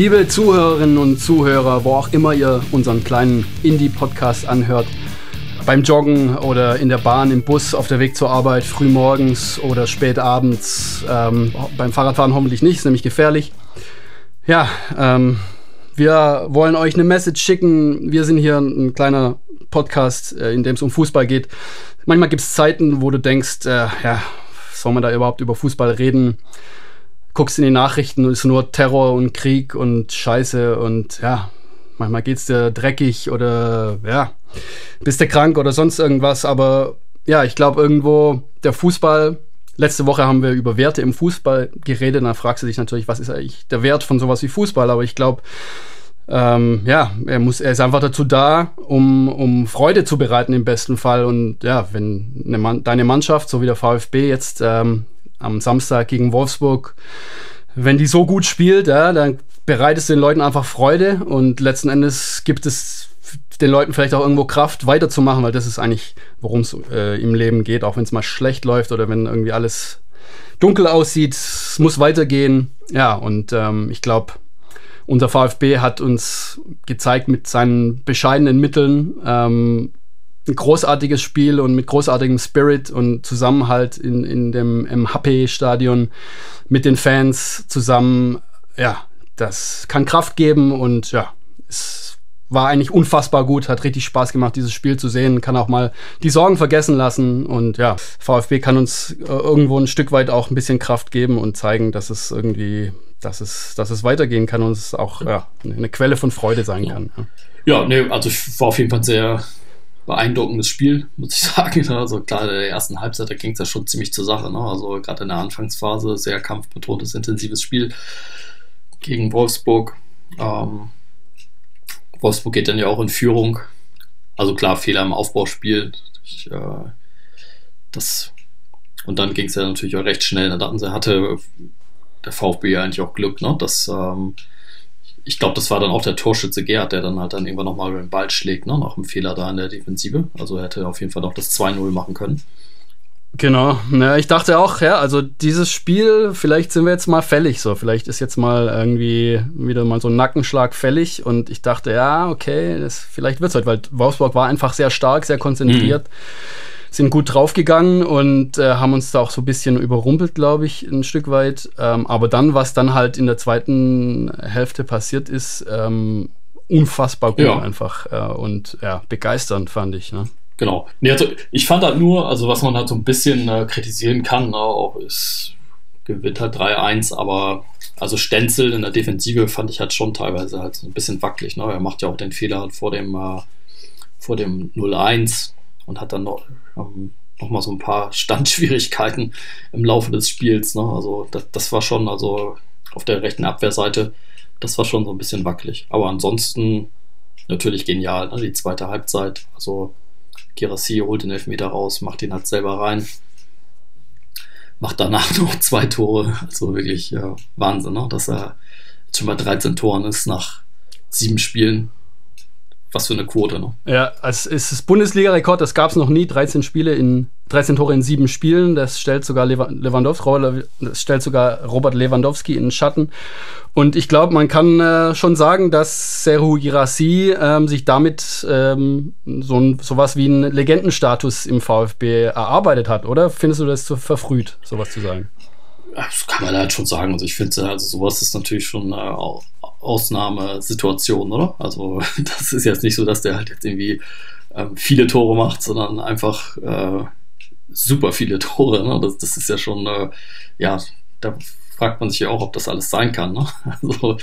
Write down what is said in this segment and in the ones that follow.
Liebe Zuhörerinnen und Zuhörer, wo auch immer ihr unseren kleinen Indie-Podcast anhört, beim Joggen oder in der Bahn, im Bus, auf der Weg zur Arbeit, frühmorgens oder spät abends, ähm, beim Fahrradfahren hoffentlich nicht, ist nämlich gefährlich. Ja, ähm, wir wollen euch eine Message schicken. Wir sind hier ein kleiner Podcast, äh, in dem es um Fußball geht. Manchmal gibt es Zeiten, wo du denkst, äh, ja, soll man da überhaupt über Fußball reden? Guckst in die Nachrichten, ist nur Terror und Krieg und Scheiße und ja, manchmal geht es dir dreckig oder ja, bist du krank oder sonst irgendwas. Aber ja, ich glaube irgendwo der Fußball. Letzte Woche haben wir über Werte im Fußball geredet. Da fragst du dich natürlich, was ist eigentlich der Wert von sowas wie Fußball? Aber ich glaube, ähm, ja, er muss, er ist einfach dazu da, um, um Freude zu bereiten im besten Fall. Und ja, wenn eine deine Mannschaft, so wie der VfB jetzt ähm, am Samstag gegen Wolfsburg, wenn die so gut spielt, ja, dann bereitet es den Leuten einfach Freude und letzten Endes gibt es den Leuten vielleicht auch irgendwo Kraft, weiterzumachen, weil das ist eigentlich, worum es äh, im Leben geht, auch wenn es mal schlecht läuft oder wenn irgendwie alles dunkel aussieht, es muss weitergehen. Ja, und ähm, ich glaube, unser VfB hat uns gezeigt mit seinen bescheidenen Mitteln ähm, ein großartiges Spiel und mit großartigem Spirit und Zusammenhalt in, in dem im Happy-Stadion mit den Fans zusammen. Ja, das kann Kraft geben und ja, es war eigentlich unfassbar gut, hat richtig Spaß gemacht, dieses Spiel zu sehen, kann auch mal die Sorgen vergessen lassen und ja, VfB kann uns äh, irgendwo ein Stück weit auch ein bisschen Kraft geben und zeigen, dass es irgendwie, dass es, dass es weitergehen kann und es auch ja, eine Quelle von Freude sein kann. Ja, ja nee, also ich war auf jeden Fall sehr beeindruckendes Spiel, muss ich sagen. Also klar, in der ersten Halbzeit, da ging es ja schon ziemlich zur Sache. Ne? Also gerade in der Anfangsphase sehr kampfbetontes, intensives Spiel gegen Wolfsburg. Ähm, Wolfsburg geht dann ja auch in Führung. Also klar, Fehler im Aufbauspiel. Ich, äh, das, und dann ging es ja natürlich auch recht schnell. Da hatten sie, hatte der VfB ja eigentlich auch Glück, ne? dass ähm, ich glaube, das war dann auch der Torschütze Gerhard, der dann halt dann irgendwann nochmal den Ball schlägt, ne? nach einem Fehler da in der Defensive. Also er hätte auf jeden Fall noch das 2-0 machen können. Genau, ja, ich dachte auch, ja, also dieses Spiel, vielleicht sind wir jetzt mal fällig, so, vielleicht ist jetzt mal irgendwie wieder mal so ein Nackenschlag fällig und ich dachte, ja, okay, das, vielleicht wird's heute, weil Wolfsburg war einfach sehr stark, sehr konzentriert, mhm. Sind gut draufgegangen und äh, haben uns da auch so ein bisschen überrumpelt, glaube ich, ein Stück weit. Ähm, aber dann, was dann halt in der zweiten Hälfte passiert ist, ähm, unfassbar gut ja. einfach äh, und ja, begeisternd fand ich, ne? Genau. Nee, also ich fand halt nur, also was man halt so ein bisschen äh, kritisieren kann, ne, auch ist, gewinnt halt 3-1, aber also Stenzel in der Defensive fand ich halt schon teilweise halt so ein bisschen wackelig. Ne? Er macht ja auch den Fehler halt vor dem, äh, vor dem 0-1 und hat dann noch, ähm, noch mal so ein paar Standschwierigkeiten im Laufe des Spiels. Ne? Also das, das war schon, also auf der rechten Abwehrseite, das war schon so ein bisschen wackelig. Aber ansonsten natürlich genial, ne? die zweite Halbzeit. Also Girassi holt den Elfmeter raus, macht ihn halt selber rein. Macht danach noch zwei Tore. Also wirklich ja, Wahnsinn, ne? dass er jetzt schon bei 13 Toren ist nach sieben Spielen. Was für eine Quote, ne? Ja, es ist das Bundesliga-Rekord, das gab es noch nie. 13 Spiele in 13 Tore in sieben Spielen. Das stellt sogar Lewandowski, das stellt sogar Robert Lewandowski in den Schatten. Und ich glaube, man kann äh, schon sagen, dass Serhu Girassi ähm, sich damit ähm, so ein, sowas wie einen Legendenstatus im VfB erarbeitet hat, oder? Findest du das zu verfrüht, sowas zu sagen? Das kann man halt schon sagen. Also ich finde, also sowas ist natürlich schon eine Ausnahmesituation, oder? Also das ist jetzt nicht so, dass der halt jetzt irgendwie ähm, viele Tore macht, sondern einfach äh, super viele Tore. Ne? Das, das ist ja schon, äh, ja, da fragt man sich ja auch, ob das alles sein kann. Ne? Also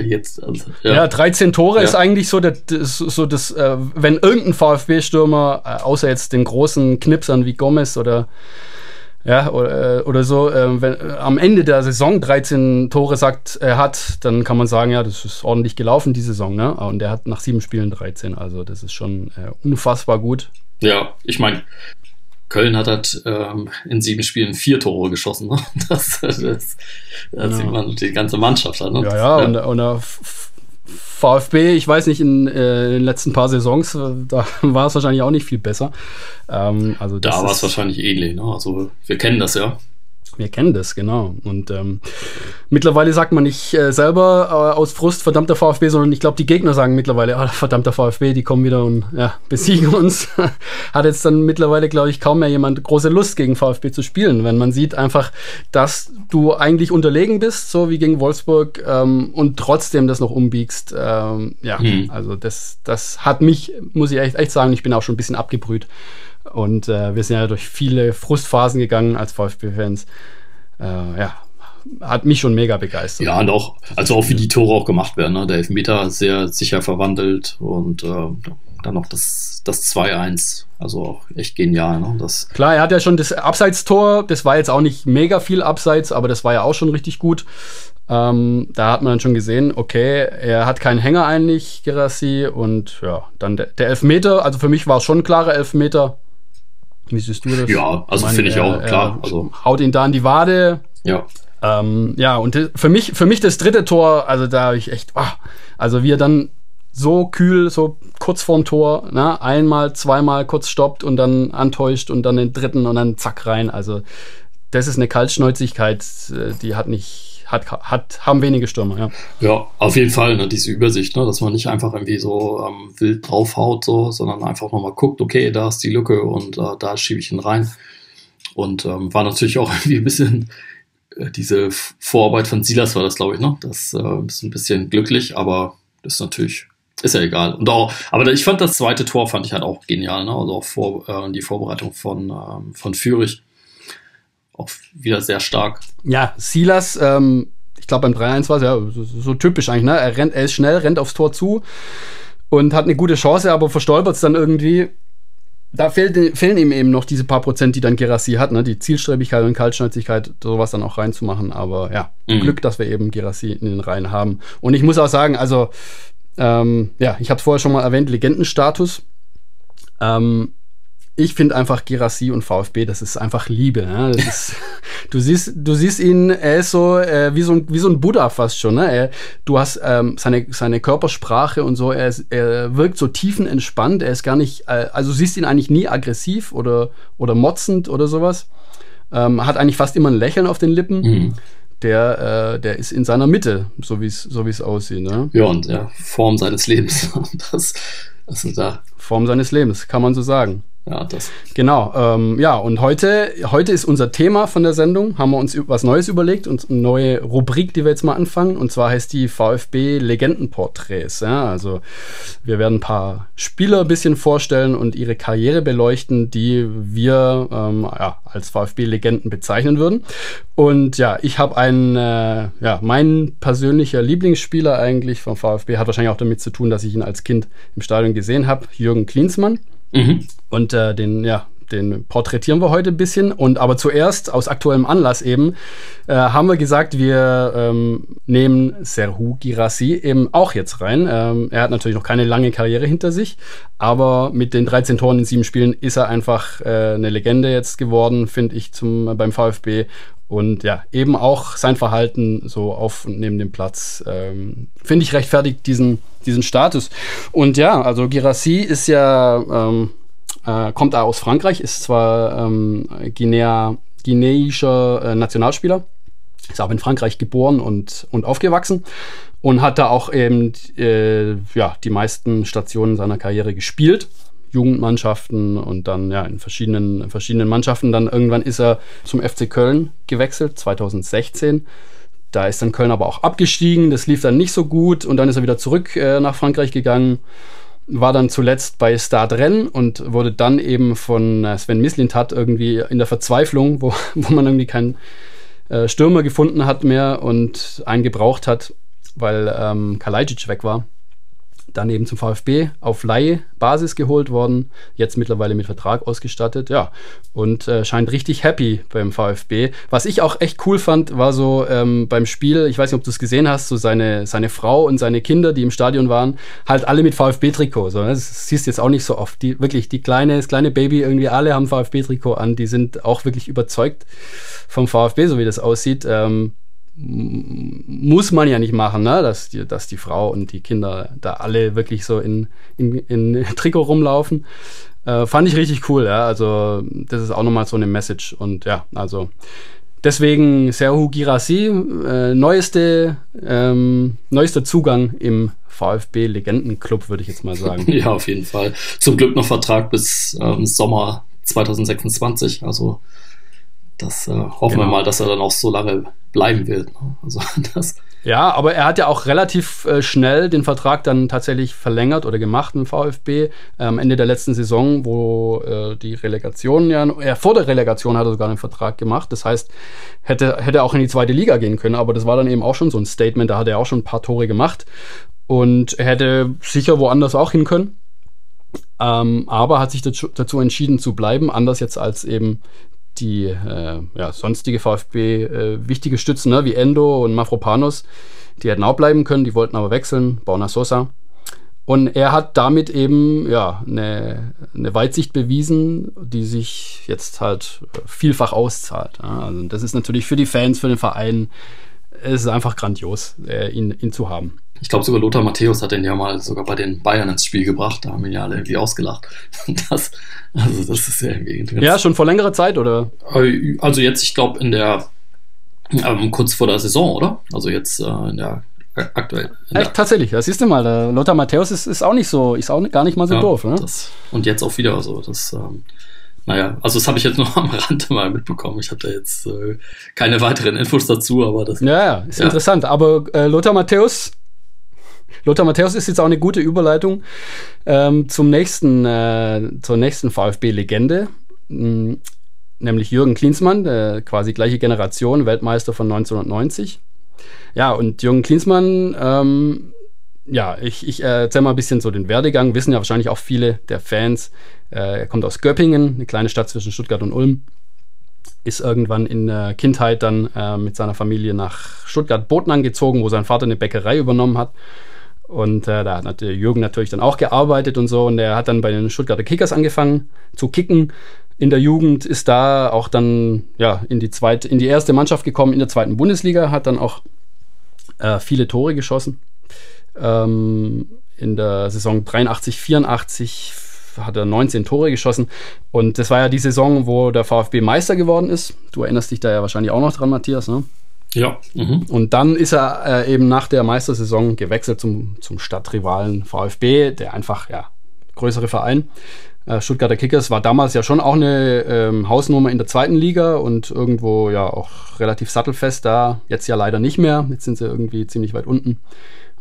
jetzt, also, ja. ja 13 Tore ja. ist eigentlich so, das, so das, äh, wenn irgendein VfB-Stürmer, äh, außer jetzt den großen Knipsern wie Gomez oder ja, oder, äh, oder so, äh, wenn äh, am Ende der Saison 13 Tore sagt, er hat, dann kann man sagen, ja, das ist ordentlich gelaufen, die Saison, ne? Und er hat nach sieben Spielen 13, also das ist schon äh, unfassbar gut. Ja, ich meine, Köln hat halt ähm, in sieben Spielen vier Tore geschossen. Ne? Das, das, das ja. sieht man die ganze Mannschaft an. Ne? Ja, ja, ja. Und, und der VfB, ich weiß nicht, in, äh, in, den letzten paar Saisons, äh, da war es wahrscheinlich auch nicht viel besser. Ähm, also da war es wahrscheinlich ähnlich. Ne? Also wir kennen das ja. Wir kennen das, genau. Und ähm, mittlerweile sagt man nicht äh, selber äh, aus Frust verdammter VfB, sondern ich glaube, die Gegner sagen mittlerweile, ah, verdammter VfB, die kommen wieder und ja, besiegen uns. Hat jetzt dann mittlerweile, glaube ich, kaum mehr jemand große Lust gegen VfB zu spielen, wenn man sieht einfach, dass du eigentlich unterlegen bist, so wie gegen Wolfsburg, ähm, und trotzdem das noch umbiegst. Ähm, ja, hm. also das, das hat mich, muss ich echt, echt sagen, ich bin auch schon ein bisschen abgebrüht. Und äh, wir sind ja durch viele Frustphasen gegangen als VfB-Fans. Äh, ja, hat mich schon mega begeistert. Ja, und auch, also auch wie die Tore auch gemacht werden. Ne? Der Elfmeter sehr sicher verwandelt und äh, dann noch das, das 2-1. Also auch echt genial. Ne? Das Klar, er hat ja schon das Abseitstor, das war jetzt auch nicht mega viel Abseits, aber das war ja auch schon richtig gut. Ähm, da hat man dann schon gesehen, okay, er hat keinen Hänger eigentlich, Gerassi, und ja, dann der, der Elfmeter, also für mich war es schon ein klarer Elfmeter. Wie siehst du das? Ja, also finde ich auch, klar. Also. Haut ihn da in die Wade. Ja. Ähm, ja, und für mich, für mich das dritte Tor, also da habe ich echt, oh, also wie er dann so kühl, so kurz vorm Tor, ne, einmal, zweimal kurz stoppt und dann antäuscht und dann den dritten und dann zack rein. Also das ist eine Kaltschnäuzigkeit, äh, die hat nicht, hat, hat, haben wenige Stürmer, ja. Ja, auf jeden Fall, ne, diese Übersicht, ne, dass man nicht einfach irgendwie so ähm, wild draufhaut, so, sondern einfach nochmal guckt, okay, da ist die Lücke und äh, da schiebe ich ihn rein. Und ähm, war natürlich auch irgendwie ein bisschen äh, diese Vorarbeit von Silas war das, glaube ich, ne? Das äh, ist ein bisschen glücklich, aber ist natürlich, ist ja egal. Und auch, aber ich fand das zweite Tor fand ich halt auch genial, ne? Also auch vor, äh, die Vorbereitung von, ähm, von Fürich auch wieder sehr stark. Ja, Silas, ähm, ich glaube beim 3-1 war es ja so, so, typisch eigentlich, ne? Er, rennt, er ist schnell, rennt aufs Tor zu und hat eine gute Chance, aber verstolpert es dann irgendwie. Da fehlt, fehlen ihm eben noch diese paar Prozent, die dann Gerassi hat, ne? Die Zielstrebigkeit und Kaltschnäuzigkeit, sowas dann auch reinzumachen. Aber ja, mhm. Glück, dass wir eben Gerassi in den Reihen haben. Und ich muss auch sagen, also, ähm, ja, ich habe es vorher schon mal erwähnt, Legendenstatus. Ähm, ich finde einfach Girassi und VfB, das ist einfach Liebe. Das ist, du, siehst, du siehst ihn, er ist so, äh, wie, so ein, wie so ein Buddha fast schon. Ne? Er, du hast ähm, seine, seine Körpersprache und so, er, ist, er wirkt so tiefenentspannt, er ist gar nicht, äh, also siehst ihn eigentlich nie aggressiv oder, oder motzend oder sowas. Ähm, hat eigentlich fast immer ein Lächeln auf den Lippen. Mhm. Der, äh, der ist in seiner Mitte, so wie so es aussieht. Ne? Ja, und ja, Form seines Lebens. das, ist da. Form seines Lebens, kann man so sagen ja, das. Genau, ähm, ja, und heute, heute ist unser Thema von der Sendung, haben wir uns was Neues überlegt und eine neue Rubrik, die wir jetzt mal anfangen, und zwar heißt die VfB Legendenporträts. Ja, also wir werden ein paar Spieler ein bisschen vorstellen und ihre Karriere beleuchten, die wir ähm, ja, als VfB-Legenden bezeichnen würden. Und ja, ich habe einen, äh, ja, mein persönlicher Lieblingsspieler eigentlich vom VfB, hat wahrscheinlich auch damit zu tun, dass ich ihn als Kind im Stadion gesehen habe, Jürgen Klinsmann. Mhm. Und äh, den, ja, den porträtieren wir heute ein bisschen. Und aber zuerst, aus aktuellem Anlass eben, äh, haben wir gesagt, wir ähm, nehmen Serhu Girassi eben auch jetzt rein. Ähm, er hat natürlich noch keine lange Karriere hinter sich, aber mit den 13 Toren in sieben Spielen ist er einfach äh, eine Legende jetzt geworden, finde ich, zum, beim VfB. Und ja, eben auch sein Verhalten so auf und neben dem Platz, ähm, finde ich rechtfertigt diesen, diesen Status. Und ja, also Girassi ist ja, ähm, äh, kommt aus Frankreich, ist zwar ähm, Guinea, guineischer äh, Nationalspieler, ist auch in Frankreich geboren und, und aufgewachsen und hat da auch eben äh, ja, die meisten Stationen seiner Karriere gespielt. Jugendmannschaften und dann ja in verschiedenen, verschiedenen Mannschaften. Dann irgendwann ist er zum FC Köln gewechselt, 2016. Da ist dann Köln aber auch abgestiegen, das lief dann nicht so gut und dann ist er wieder zurück äh, nach Frankreich gegangen, war dann zuletzt bei Stade Rennes und wurde dann eben von äh, Sven Mislintat irgendwie in der Verzweiflung, wo, wo man irgendwie keinen äh, Stürmer gefunden hat mehr und einen gebraucht hat, weil ähm, Kalajdzic weg war, dann eben zum VfB auf Leihbasis geholt worden, jetzt mittlerweile mit Vertrag ausgestattet, ja, und äh, scheint richtig happy beim VfB. Was ich auch echt cool fand, war so ähm, beim Spiel, ich weiß nicht, ob du es gesehen hast, so seine, seine Frau und seine Kinder, die im Stadion waren, halt alle mit VfB-Trikot. So, ne? das siehst du jetzt auch nicht so oft. Die, wirklich, die kleine, das kleine Baby, irgendwie alle haben VfB-Trikot an, die sind auch wirklich überzeugt vom VfB, so wie das aussieht. Ähm, muss man ja nicht machen, ne? dass, die, dass die Frau und die Kinder da alle wirklich so in, in, in Trikot rumlaufen. Äh, fand ich richtig cool, ja. Also, das ist auch nochmal so eine Message. Und ja, also deswegen Serhu Girassi, äh, neueste, ähm, neuester Zugang im VfB-Legendenclub, würde ich jetzt mal sagen. ja, auf jeden Fall. Zum Glück noch Vertrag bis ähm, Sommer 2026. Also das äh, hoffen genau. wir mal, dass er dann auch so lange bleiben wird. Ne? Also das ja, aber er hat ja auch relativ äh, schnell den Vertrag dann tatsächlich verlängert oder gemacht im VfB. Am Ende der letzten Saison, wo äh, die Relegation ja, äh, vor der Relegation hat er sogar einen Vertrag gemacht. Das heißt, hätte, hätte auch in die zweite Liga gehen können, aber das war dann eben auch schon so ein Statement, da hat er auch schon ein paar Tore gemacht und er hätte sicher woanders auch hin können. Ähm, aber hat sich dazu entschieden zu bleiben, anders jetzt als eben die äh, ja, sonstige VfB äh, wichtige Stützen, ne, wie Endo und Mafropanos, die hätten auch bleiben können, die wollten aber wechseln, Bauna Sosa. Und er hat damit eben ja eine, eine Weitsicht bewiesen, die sich jetzt halt vielfach auszahlt. Also das ist natürlich für die Fans, für den Verein, es ist einfach grandios, äh, ihn, ihn zu haben. Ich glaube sogar Lothar Matthäus hat den ja mal sogar bei den Bayern ins Spiel gebracht. Da haben ihn ja alle irgendwie ausgelacht. Das, also das ist ja irgendwie Ja, schon vor längerer Zeit, oder? Äh, also jetzt, ich glaube, in der ähm, kurz vor der Saison, oder? Also jetzt äh, in der aktuell. Echt, tatsächlich, das siehst du mal. Der Lothar Matthäus ist, ist auch nicht so, ist auch gar nicht mal so ja, doof, ne? Das, und jetzt auch wieder so. Das, ähm, naja, also das habe ich jetzt nur am Rande mal mitbekommen. Ich habe da jetzt äh, keine weiteren Infos dazu, aber das. Ja, ja, ist ja. interessant. Aber äh, Lothar Matthäus Lothar Matthäus ist jetzt auch eine gute Überleitung ähm, zum nächsten, äh, zur nächsten VfB-Legende, hm, nämlich Jürgen Klinsmann, der quasi gleiche Generation, Weltmeister von 1990. Ja, und Jürgen Klinsmann, ähm, ja, ich, ich erzähle mal ein bisschen so den Werdegang, wissen ja wahrscheinlich auch viele der Fans. Äh, er kommt aus Göppingen, eine kleine Stadt zwischen Stuttgart und Ulm ist irgendwann in der Kindheit dann äh, mit seiner Familie nach Stuttgart-Boten gezogen, wo sein Vater eine Bäckerei übernommen hat. Und äh, da hat Jürgen natürlich dann auch gearbeitet und so. Und er hat dann bei den Stuttgarter Kickers angefangen zu kicken. In der Jugend ist da auch dann ja, in, die zweite, in die erste Mannschaft gekommen in der zweiten Bundesliga, hat dann auch äh, viele Tore geschossen. Ähm, in der Saison 83, 84 hat er 19 Tore geschossen. Und das war ja die Saison, wo der VfB Meister geworden ist. Du erinnerst dich da ja wahrscheinlich auch noch dran, Matthias, ne? Ja. Mhm. Und dann ist er äh, eben nach der Meistersaison gewechselt zum, zum Stadtrivalen VfB, der einfach, ja, größere Verein. Äh, Stuttgarter Kickers war damals ja schon auch eine ähm, Hausnummer in der zweiten Liga und irgendwo ja auch relativ sattelfest da. Jetzt ja leider nicht mehr. Jetzt sind sie irgendwie ziemlich weit unten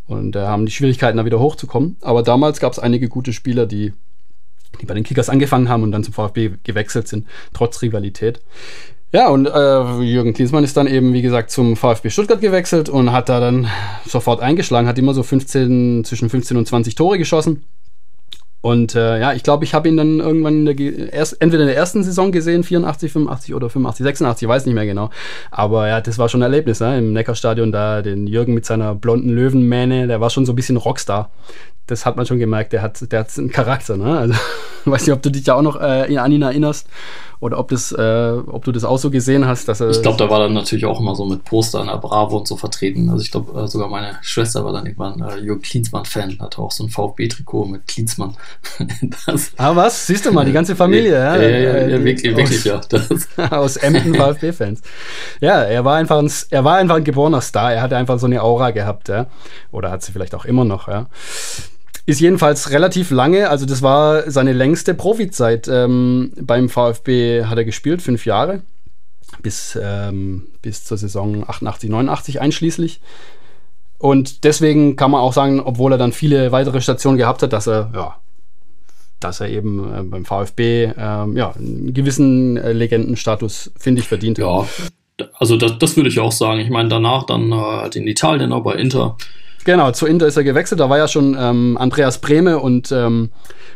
und äh, haben die Schwierigkeiten, da wieder hochzukommen. Aber damals gab es einige gute Spieler, die, die bei den Kickers angefangen haben und dann zum VfB gewechselt sind, trotz Rivalität. Ja, und äh, Jürgen Klinsmann ist dann eben, wie gesagt, zum VfB Stuttgart gewechselt und hat da dann sofort eingeschlagen, hat immer so 15, zwischen 15 und 20 Tore geschossen. Und äh, ja, ich glaube, ich habe ihn dann irgendwann in der, erst, entweder in der ersten Saison gesehen, 84, 85 oder 85, 86, weiß nicht mehr genau. Aber ja, das war schon ein Erlebnis, ne? im Neckarstadion da, den Jürgen mit seiner blonden Löwenmähne, der war schon so ein bisschen Rockstar. Das hat man schon gemerkt, der hat, der hat einen Charakter. Ne? Also, weiß nicht, ob du dich ja auch noch äh, an ihn erinnerst oder ob, das, äh, ob du das auch so gesehen hast. Dass er ich glaube, da war dann natürlich auch immer so mit Poster in der Bravo und so vertreten. Also ich glaube, äh, sogar meine Schwester war dann irgendwann äh, Jürgen Klinsmann-Fan, hatte auch so ein VfB-Trikot mit Klinsmann. das, ah, was? Siehst du mal, die ganze Familie, ja? Ja, ja, ja, ja wirklich, wirklich, ja. aus Emden VfB-Fans. Ja, er war einfach ein, er war einfach ein geborener Star. Er hatte einfach so eine Aura gehabt, ja. Oder hat sie vielleicht auch immer noch, ja. Ist jedenfalls relativ lange, also das war seine längste Profizeit. Ähm, beim VfB hat er gespielt, fünf Jahre, bis, ähm, bis zur Saison 88, 89 einschließlich. Und deswegen kann man auch sagen, obwohl er dann viele weitere Stationen gehabt hat, dass er, ja, dass er eben äh, beim VfB ähm, ja, einen gewissen äh, Legendenstatus, finde ich, verdient hat. Ja, also das, das würde ich auch sagen. Ich meine, danach dann äh, in Italien auch bei Inter Genau, zu Inter ist er gewechselt. Da war ja schon ähm, Andreas Brehme und, ähm,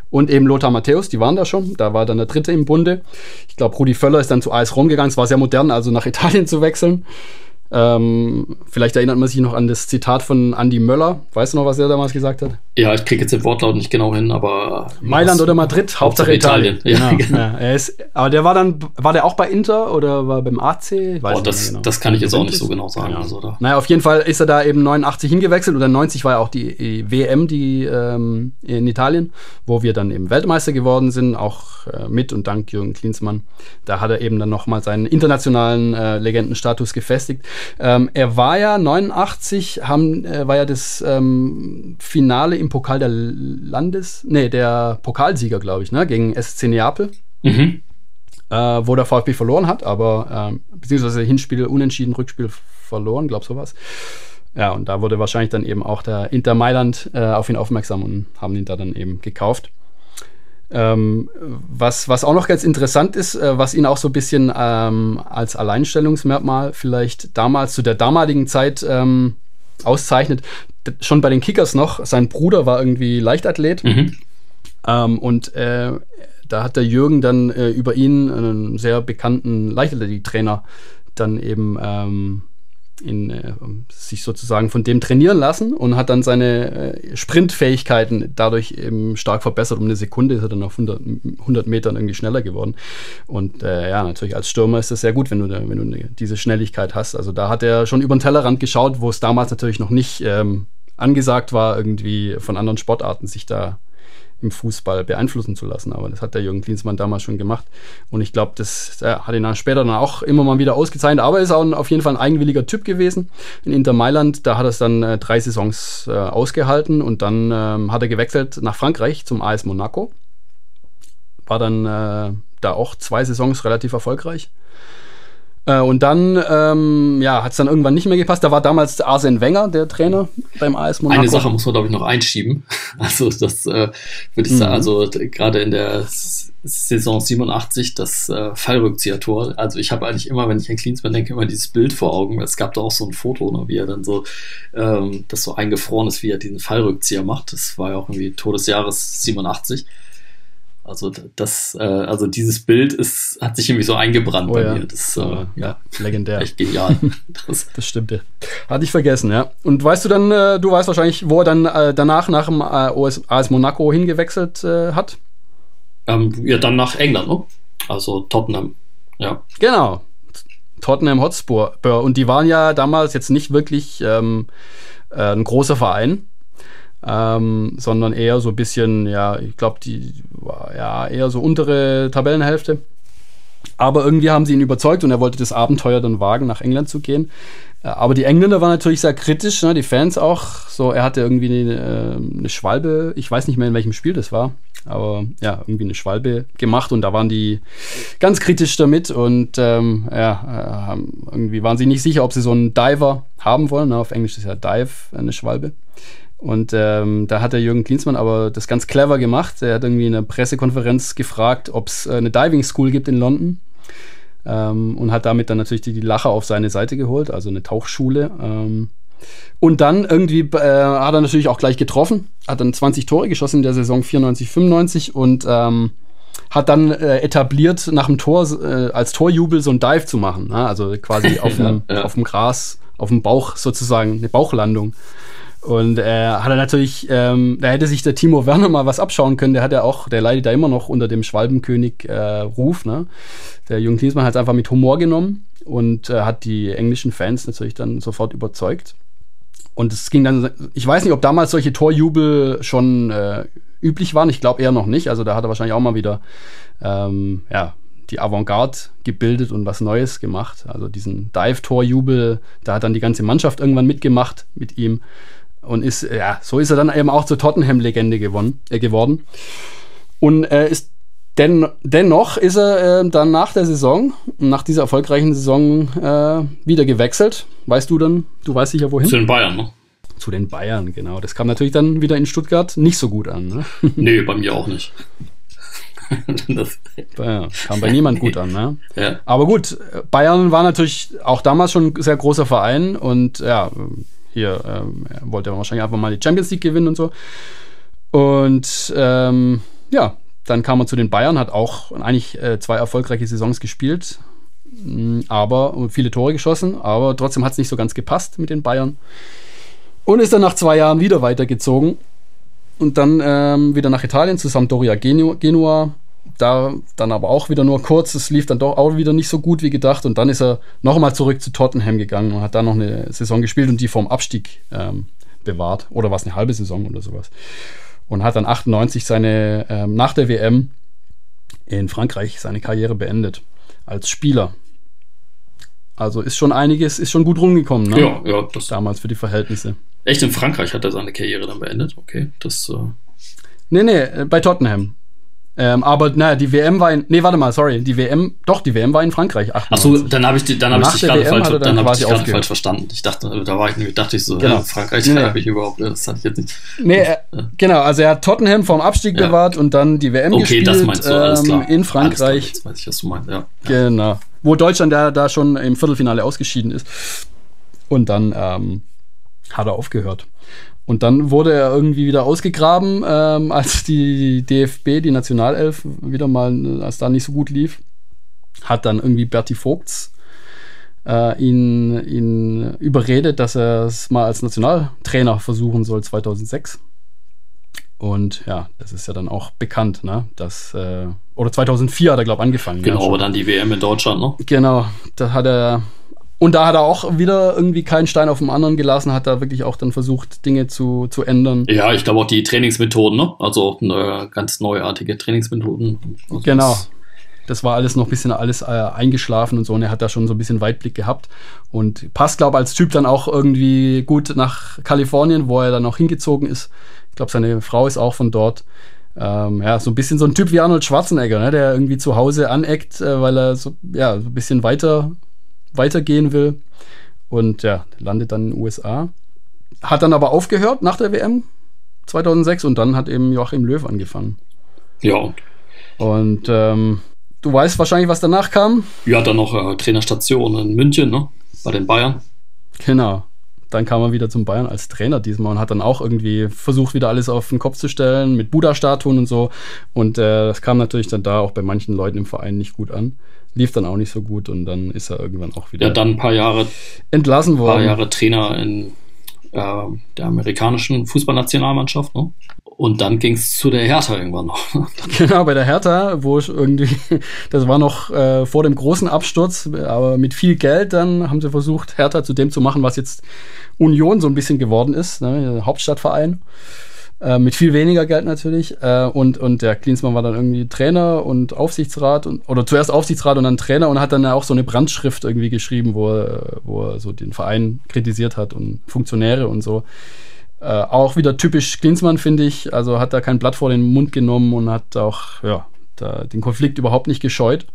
und eben Lothar Matthäus, die waren da schon. Da war dann der dritte im Bunde. Ich glaube, Rudi Völler ist dann zu AS Rom gegangen. Es war sehr modern, also nach Italien zu wechseln. Ähm, vielleicht erinnert man sich noch an das Zitat von Andy Möller. Weißt du noch, was er damals gesagt hat? Ja, ich kriege jetzt den Wortlaut nicht genau hin, aber. Mailand oder Madrid, Hauptsache, Italien. Italien. Ja, genau. ja, er ist, aber der war dann, war der auch bei Inter oder war beim AC? Weiß oh, das, genau. das kann ich jetzt auch nicht so genau sagen. Ja. Also, naja, auf jeden Fall ist er da eben 89 hingewechselt oder 90 war ja auch die, die WM die, ähm, in Italien, wo wir dann eben Weltmeister geworden sind, auch äh, mit und dank Jürgen Klinsmann. Da hat er eben dann nochmal seinen internationalen äh, Legendenstatus gefestigt. Ähm, er war ja 89, haben, äh, war ja das ähm, Finale im Pokal der Landes, nee, der Pokalsieger, glaube ich, ne, gegen SC Neapel. Mhm. Äh, wo der VfB verloren hat, aber ähm, beziehungsweise Hinspiel unentschieden, Rückspiel verloren, glaube sowas. Ja, und da wurde wahrscheinlich dann eben auch der Inter Mailand äh, auf ihn aufmerksam und haben ihn da dann eben gekauft. Ähm, was, was auch noch ganz interessant ist, äh, was ihn auch so ein bisschen ähm, als Alleinstellungsmerkmal vielleicht damals zu der damaligen Zeit ähm, auszeichnet, schon bei den Kickers noch, sein Bruder war irgendwie Leichtathlet mhm. Ähm, und äh, da hat der Jürgen dann äh, über ihn einen sehr bekannten Leichtathletiktrainer dann eben ähm, in, äh, sich sozusagen von dem trainieren lassen und hat dann seine äh, Sprintfähigkeiten dadurch eben stark verbessert. Um eine Sekunde ist er dann auf 100, 100 Metern irgendwie schneller geworden. Und äh, ja, natürlich als Stürmer ist das sehr gut, wenn du, wenn du diese Schnelligkeit hast. Also da hat er schon über den Tellerrand geschaut, wo es damals natürlich noch nicht ähm, angesagt war, irgendwie von anderen Sportarten sich da im Fußball beeinflussen zu lassen. Aber das hat der Jürgen Klinsmann damals schon gemacht. Und ich glaube, das ja, hat ihn dann später dann auch immer mal wieder ausgezeichnet. Aber er ist auch ein, auf jeden Fall ein eigenwilliger Typ gewesen. In Inter Mailand, da hat er es dann äh, drei Saisons äh, ausgehalten und dann ähm, hat er gewechselt nach Frankreich zum AS Monaco. War dann äh, da auch zwei Saisons relativ erfolgreich. Äh, und dann ähm, ja, hat es dann irgendwann nicht mehr gepasst. Da war damals Arsene Wenger, der Trainer beim AS Monaco. Eine Sache muss man, glaube ich, noch einschieben. Also das äh, würde ich mhm. sagen, also gerade in der Saison 87, das äh, Fallrückzieher-Tor. Also ich habe eigentlich immer, wenn ich an Klinsmann denke, immer dieses Bild vor Augen. Es gab da auch so ein Foto, ne, wie er dann so, ähm, das so eingefroren ist, wie er diesen Fallrückzieher macht. Das war ja auch irgendwie Todesjahres 87. Also das, äh, also dieses Bild ist, hat sich irgendwie so eingebrannt oh, bei ja. mir. Das, äh, ja, legendär. Echt genial. Das, das stimmt. Ja. Hatte ich vergessen, ja. Und weißt du dann, äh, du weißt wahrscheinlich, wo er dann äh, danach nach dem äh, AS Monaco hingewechselt äh, hat? Ähm, ja, dann nach England, ne? Also Tottenham, ja. Genau. Tottenham Hotspur. Und die waren ja damals jetzt nicht wirklich ähm, äh, ein großer Verein ähm, sondern eher so ein bisschen, ja, ich glaube, die ja eher so untere Tabellenhälfte. Aber irgendwie haben sie ihn überzeugt und er wollte das Abenteuer dann wagen, nach England zu gehen. Äh, aber die Engländer waren natürlich sehr kritisch, ne? die Fans auch. So, er hatte irgendwie eine, äh, eine, Schwalbe, ich weiß nicht mehr in welchem Spiel das war, aber ja, irgendwie eine Schwalbe gemacht und da waren die ganz kritisch damit und ähm, ja, äh, irgendwie waren sie nicht sicher, ob sie so einen Diver haben wollen. Ne? Auf Englisch ist ja Dive eine Schwalbe. Und ähm, da hat der Jürgen Klinsmann aber das ganz clever gemacht. Er hat irgendwie in einer Pressekonferenz gefragt, ob es äh, eine Diving School gibt in London. Ähm, und hat damit dann natürlich die, die Lacher auf seine Seite geholt, also eine Tauchschule. Ähm, und dann irgendwie äh, hat er natürlich auch gleich getroffen, hat dann 20 Tore geschossen in der Saison 94, 95 und ähm, hat dann äh, etabliert, nach dem Tor äh, als Torjubel so ein Dive zu machen. Ne? Also quasi auf dem, ja, ja. auf dem Gras, auf dem Bauch sozusagen, eine Bauchlandung. Und äh, hat er natürlich, ähm, da hätte sich der Timo Werner mal was abschauen können. Der hat ja auch, der leidet da immer noch unter dem Schwalbenkönig-Ruf. Äh, ne? Der Jürgen Klinsmann hat es einfach mit Humor genommen und äh, hat die englischen Fans natürlich dann sofort überzeugt. Und es ging dann, ich weiß nicht, ob damals solche Torjubel schon äh, üblich waren. Ich glaube eher noch nicht. Also da hat er wahrscheinlich auch mal wieder ähm, ja, die Avantgarde gebildet und was Neues gemacht. Also diesen Dive-Torjubel, da hat dann die ganze Mannschaft irgendwann mitgemacht mit ihm. Und ist, ja, so ist er dann eben auch zur Tottenham-Legende äh, geworden. Und äh, ist den, dennoch ist er äh, dann nach der Saison, nach dieser erfolgreichen Saison, äh, wieder gewechselt. Weißt du dann, du weißt sicher wohin? Zu den Bayern, ne? Zu den Bayern, genau. Das kam natürlich dann wieder in Stuttgart nicht so gut an. Ne? Nee, bei mir auch nicht. das ja, kam bei niemand gut an. Ne? Ja. Aber gut, Bayern war natürlich auch damals schon ein sehr großer Verein und ja, hier ähm, wollte er wahrscheinlich einfach mal die Champions League gewinnen und so. Und ähm, ja, dann kam er zu den Bayern, hat auch eigentlich äh, zwei erfolgreiche Saisons gespielt. Mm, aber viele Tore geschossen, aber trotzdem hat es nicht so ganz gepasst mit den Bayern. Und ist dann nach zwei Jahren wieder weitergezogen. Und dann ähm, wieder nach Italien zu Sampdoria Genua. Da dann aber auch wieder nur kurz. Es lief dann doch auch wieder nicht so gut wie gedacht. Und dann ist er nochmal zurück zu Tottenham gegangen und hat da noch eine Saison gespielt und die vom Abstieg ähm, bewahrt. Oder was eine halbe Saison oder sowas. Und hat dann 98 seine, ähm, nach der WM in Frankreich seine Karriere beendet. Als Spieler. Also ist schon einiges, ist schon gut rumgekommen, ne? Ja, ja. Das Damals für die Verhältnisse. Echt in Frankreich hat er seine Karriere dann beendet? Okay, das. Äh nee, nee, äh, bei Tottenham. Ähm, aber naja, die WM war in. Nee, warte mal, sorry. Die WM, doch, die WM war in Frankreich. Achso, dann habe ich, die, dann hab ich dich gerade falsch, dann dann hab ich dich falsch verstanden. Ich dachte, da war ich, dachte ich so, genau. ja, Frankreich nee, habe ich überhaupt, das hatte ich jetzt nicht. Nee, äh, genau, also er hat Tottenham vom Abstieg ja. bewahrt und dann die WM okay, gespielt. Okay, das meinst du, alles klar. Ähm, in Frankreich. Klar, jetzt weiß ich, was du meinst, ja. Genau. Wo Deutschland da, da schon im Viertelfinale ausgeschieden ist. Und dann ähm, hat er aufgehört. Und dann wurde er irgendwie wieder ausgegraben, ähm, als die DFB, die Nationalelf, wieder mal, als da nicht so gut lief, hat dann irgendwie Berti Vogts äh, ihn, ihn überredet, dass er es mal als Nationaltrainer versuchen soll 2006. Und ja, das ist ja dann auch bekannt, ne? Dass, äh, oder 2004 hat er, glaube ich, angefangen. Genau, ja, aber dann die WM in Deutschland, ne? Genau, da hat er und da hat er auch wieder irgendwie keinen Stein auf dem anderen gelassen, hat da wirklich auch dann versucht, Dinge zu, zu ändern. Ja, ich glaube auch die Trainingsmethoden, ne? Also auch äh, ganz neuartige Trainingsmethoden. Also genau. Das war alles noch ein bisschen alles äh, eingeschlafen und so. Und er hat da schon so ein bisschen Weitblick gehabt. Und passt, glaube ich, als Typ dann auch irgendwie gut nach Kalifornien, wo er dann auch hingezogen ist. Ich glaube, seine Frau ist auch von dort. Ähm, ja, so ein bisschen so ein Typ wie Arnold Schwarzenegger, ne, der irgendwie zu Hause aneckt, äh, weil er so, ja, so ein bisschen weiter weitergehen will. Und ja, landet dann in den USA. Hat dann aber aufgehört nach der WM 2006 und dann hat eben Joachim Löw angefangen. Ja. Und ähm, du weißt wahrscheinlich, was danach kam? Ja, dann noch äh, Trainerstation in München, ne? Bei den Bayern. Genau. Dann kam er wieder zum Bayern als Trainer diesmal und hat dann auch irgendwie versucht, wieder alles auf den Kopf zu stellen mit Buddha-Statuen und so. Und äh, das kam natürlich dann da auch bei manchen Leuten im Verein nicht gut an lief dann auch nicht so gut und dann ist er irgendwann auch wieder ja, dann ein paar Jahre entlassen worden. Ein paar Jahre Trainer in äh, der amerikanischen Fußballnationalmannschaft. Ne? Und dann ging es zu der Hertha irgendwann noch. genau, bei der Hertha, wo ich irgendwie, das war noch äh, vor dem großen Absturz, aber mit viel Geld dann haben sie versucht, Hertha zu dem zu machen, was jetzt Union so ein bisschen geworden ist, ne? Hauptstadtverein. Äh, mit viel weniger Geld natürlich. Äh, und, und der Klinsmann war dann irgendwie Trainer und Aufsichtsrat und, oder zuerst Aufsichtsrat und dann Trainer und hat dann auch so eine Brandschrift irgendwie geschrieben, wo er, wo er so den Verein kritisiert hat und Funktionäre und so. Äh, auch wieder typisch Klinsmann, finde ich. Also hat da kein Blatt vor den Mund genommen und hat auch ja, den Konflikt überhaupt nicht gescheut.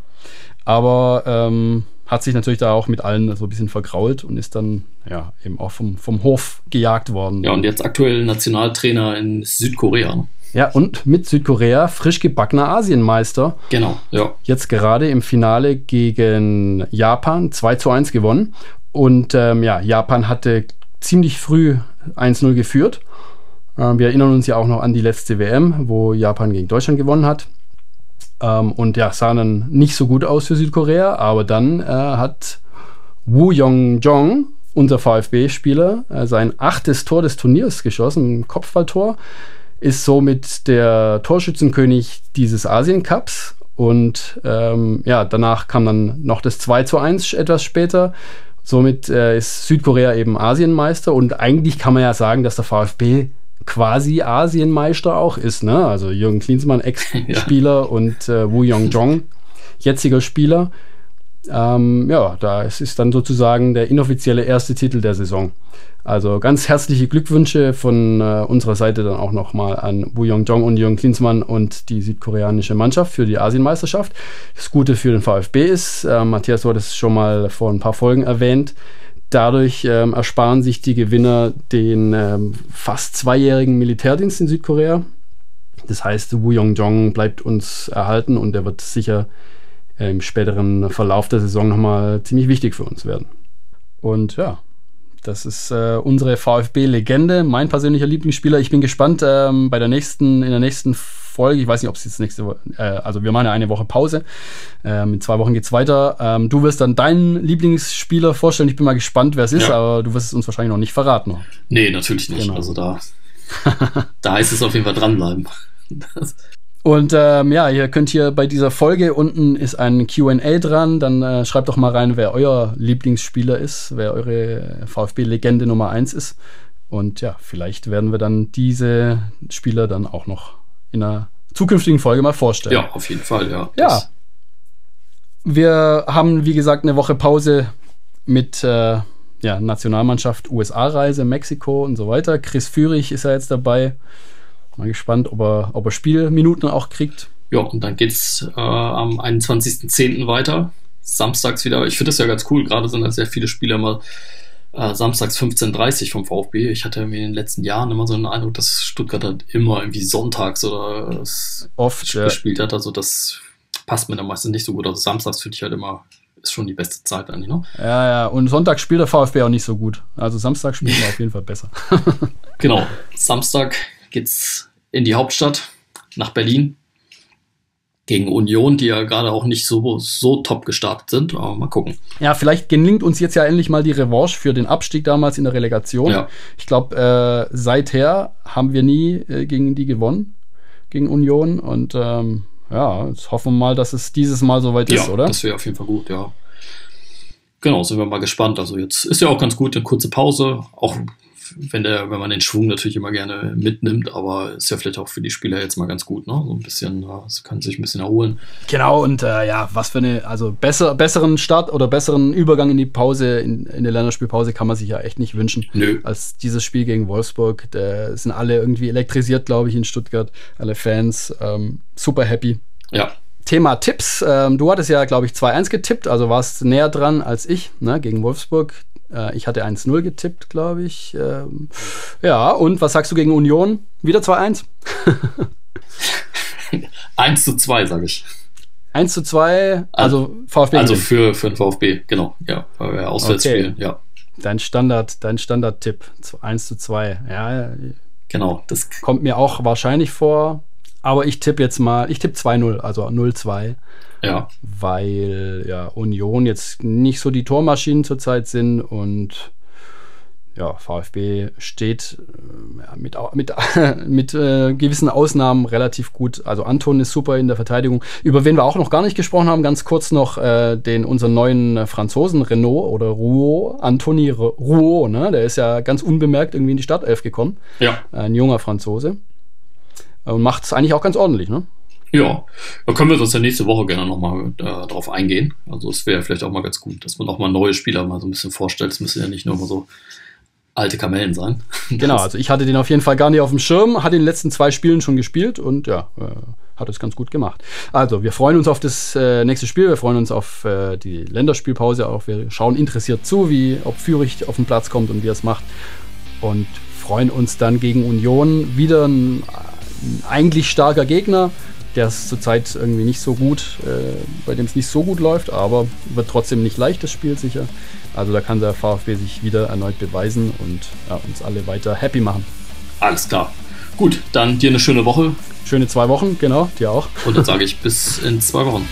Aber ähm, hat sich natürlich da auch mit allen so ein bisschen vergrault und ist dann ja eben auch vom, vom Hof gejagt worden. Ja, und jetzt aktuell Nationaltrainer in Südkorea. Ja, und mit Südkorea frisch gebackener Asienmeister. Genau, ja. Jetzt gerade im Finale gegen Japan 2 zu 1 gewonnen. Und ähm, ja, Japan hatte ziemlich früh 1-0 geführt. Ähm, wir erinnern uns ja auch noch an die letzte WM, wo Japan gegen Deutschland gewonnen hat. Ähm, und ja, sah dann nicht so gut aus für Südkorea, aber dann äh, hat Woo Yong-jong, unser VfB-Spieler, äh, sein achtes Tor des Turniers geschossen, ein Kopfballtor, ist somit der Torschützenkönig dieses Asien-Cups. Und ähm, ja, danach kam dann noch das 2 zu 1 etwas später. Somit äh, ist Südkorea eben Asienmeister und eigentlich kann man ja sagen, dass der VfB quasi Asienmeister auch ist. Ne? Also Jürgen Klinsmann, Ex-Spieler ja. und äh, Wu Yong-jong, jetziger Spieler. Ähm, ja, da ist dann sozusagen der inoffizielle erste Titel der Saison. Also ganz herzliche Glückwünsche von äh, unserer Seite dann auch nochmal an Wu Yong-jong und Jürgen Klinsmann und die südkoreanische Mannschaft für die Asienmeisterschaft. Das Gute für den VfB ist, äh, Matthias, du hattest es schon mal vor ein paar Folgen erwähnt, Dadurch ähm, ersparen sich die Gewinner den ähm, fast zweijährigen Militärdienst in Südkorea. Das heißt, Wu Yong-jong bleibt uns erhalten und er wird sicher im späteren Verlauf der Saison nochmal ziemlich wichtig für uns werden. Und ja, Das ist äh, unsere VfB-Legende, mein persönlicher Lieblingsspieler. Ich bin gespannt ähm, bei der nächsten, in der nächsten Folge. Ich weiß nicht, ob es jetzt nächste Woche, äh, also wir machen ja eine Woche Pause. Ähm, in zwei Wochen geht's weiter. Ähm, du wirst dann deinen Lieblingsspieler vorstellen. Ich bin mal gespannt, wer es ist, ja. aber du wirst es uns wahrscheinlich noch nicht verraten. Nee, natürlich nicht. Genau. Also da, da heißt es auf jeden Fall dranbleiben. Und ähm, ja, ihr könnt hier bei dieser Folge unten ist ein QA dran. Dann äh, schreibt doch mal rein, wer euer Lieblingsspieler ist, wer eure VfB-Legende Nummer 1 ist. Und ja, vielleicht werden wir dann diese Spieler dann auch noch in einer zukünftigen Folge mal vorstellen. Ja, auf jeden Fall, ja. Ja. Wir haben, wie gesagt, eine Woche Pause mit äh, ja, Nationalmannschaft, USA-Reise, Mexiko und so weiter. Chris Führig ist ja jetzt dabei. Mal gespannt, ob er, ob er Spielminuten auch kriegt. Ja, und dann geht's äh, am 21.10. weiter. Samstags wieder. Ich finde das ja ganz cool. Gerade sind da sehr viele Spieler mal äh, samstags 15.30 Uhr vom VfB. Ich hatte in den letzten Jahren immer so einen Eindruck, dass Stuttgart halt immer irgendwie sonntags oder oft gespielt ja. hat. Also das passt mir dann meistens nicht so gut. Also samstags finde ich halt immer ist schon die beste Zeit eigentlich, ne? Ja, ja. Und Sonntag spielt der VfB auch nicht so gut. Also Samstag spielen wir auf jeden Fall besser. genau. Samstag geht's in die Hauptstadt, nach Berlin. Gegen Union, die ja gerade auch nicht so, so top gestartet sind. Aber mal gucken. Ja, vielleicht gelingt uns jetzt ja endlich mal die Revanche für den Abstieg damals in der Relegation. Ja. Ich glaube, äh, seither haben wir nie äh, gegen die gewonnen, gegen Union. Und ähm, ja, jetzt hoffen wir mal, dass es dieses Mal soweit ja, ist, oder? Das wäre auf jeden Fall gut, ja. Genau, sind wir mal gespannt. Also jetzt ist ja auch ganz gut, eine kurze Pause. Auch wenn, der, wenn man den Schwung natürlich immer gerne mitnimmt, aber ist ja vielleicht auch für die Spieler jetzt mal ganz gut, ne? So ein bisschen, es kann sich ein bisschen erholen. Genau, und äh, ja, was für eine, also besser, besseren Start oder besseren Übergang in die Pause, in, in der Länderspielpause kann man sich ja echt nicht wünschen. Nö. Als dieses Spiel gegen Wolfsburg. Da sind alle irgendwie elektrisiert, glaube ich, in Stuttgart. Alle Fans. Ähm, super happy. Ja. Thema Tipps. Ähm, du hattest ja, glaube ich, 2-1 getippt, also warst näher dran als ich, ne, gegen Wolfsburg. Äh, ich hatte 1-0 getippt, glaube ich. Ähm, ja, und was sagst du gegen Union? Wieder 2-1? 1 zu 2, sage ich. 1 zu 2, also VfB. Also für, für den VfB, genau. Ja, weil wir auswärts okay. ja. Dein Standard, dein Standard-Tipp, 1 zu 2. Ja, genau. Das kommt mir auch wahrscheinlich vor. Aber ich tippe jetzt mal, ich tippe 2-0, also 0-2. Ja. Weil ja Union jetzt nicht so die Tormaschinen zurzeit sind und ja, VfB steht äh, mit, mit, mit äh, gewissen Ausnahmen relativ gut. Also Anton ist super in der Verteidigung. Über wen wir auch noch gar nicht gesprochen haben, ganz kurz noch äh, den unseren neuen Franzosen Renault oder Rouault, Anthony Rouault, ne? Der ist ja ganz unbemerkt irgendwie in die Startelf gekommen. Ja. Ein junger Franzose. Und macht es eigentlich auch ganz ordentlich, ne? Ja, da können wir uns ja nächste Woche gerne nochmal äh, drauf eingehen. Also es wäre vielleicht auch mal ganz gut, dass man auch mal neue Spieler mal so ein bisschen vorstellt. Es müssen ja nicht nur mal so alte Kamellen sein. Genau, also ich hatte den auf jeden Fall gar nicht auf dem Schirm, hat in den letzten zwei Spielen schon gespielt und ja, äh, hat es ganz gut gemacht. Also, wir freuen uns auf das äh, nächste Spiel, wir freuen uns auf äh, die Länderspielpause auch. Wir schauen interessiert zu, wie ob Fürich auf den Platz kommt und wie er es macht. Und freuen uns dann gegen Union wieder ein eigentlich starker Gegner, der ist zurzeit irgendwie nicht so gut, äh, bei dem es nicht so gut läuft, aber wird trotzdem nicht leicht, das Spiel sicher. Also da kann der VfB sich wieder erneut beweisen und ja, uns alle weiter happy machen. Alles klar. Gut, dann dir eine schöne Woche. Schöne zwei Wochen, genau, dir auch. Und dann sage ich bis in zwei Wochen.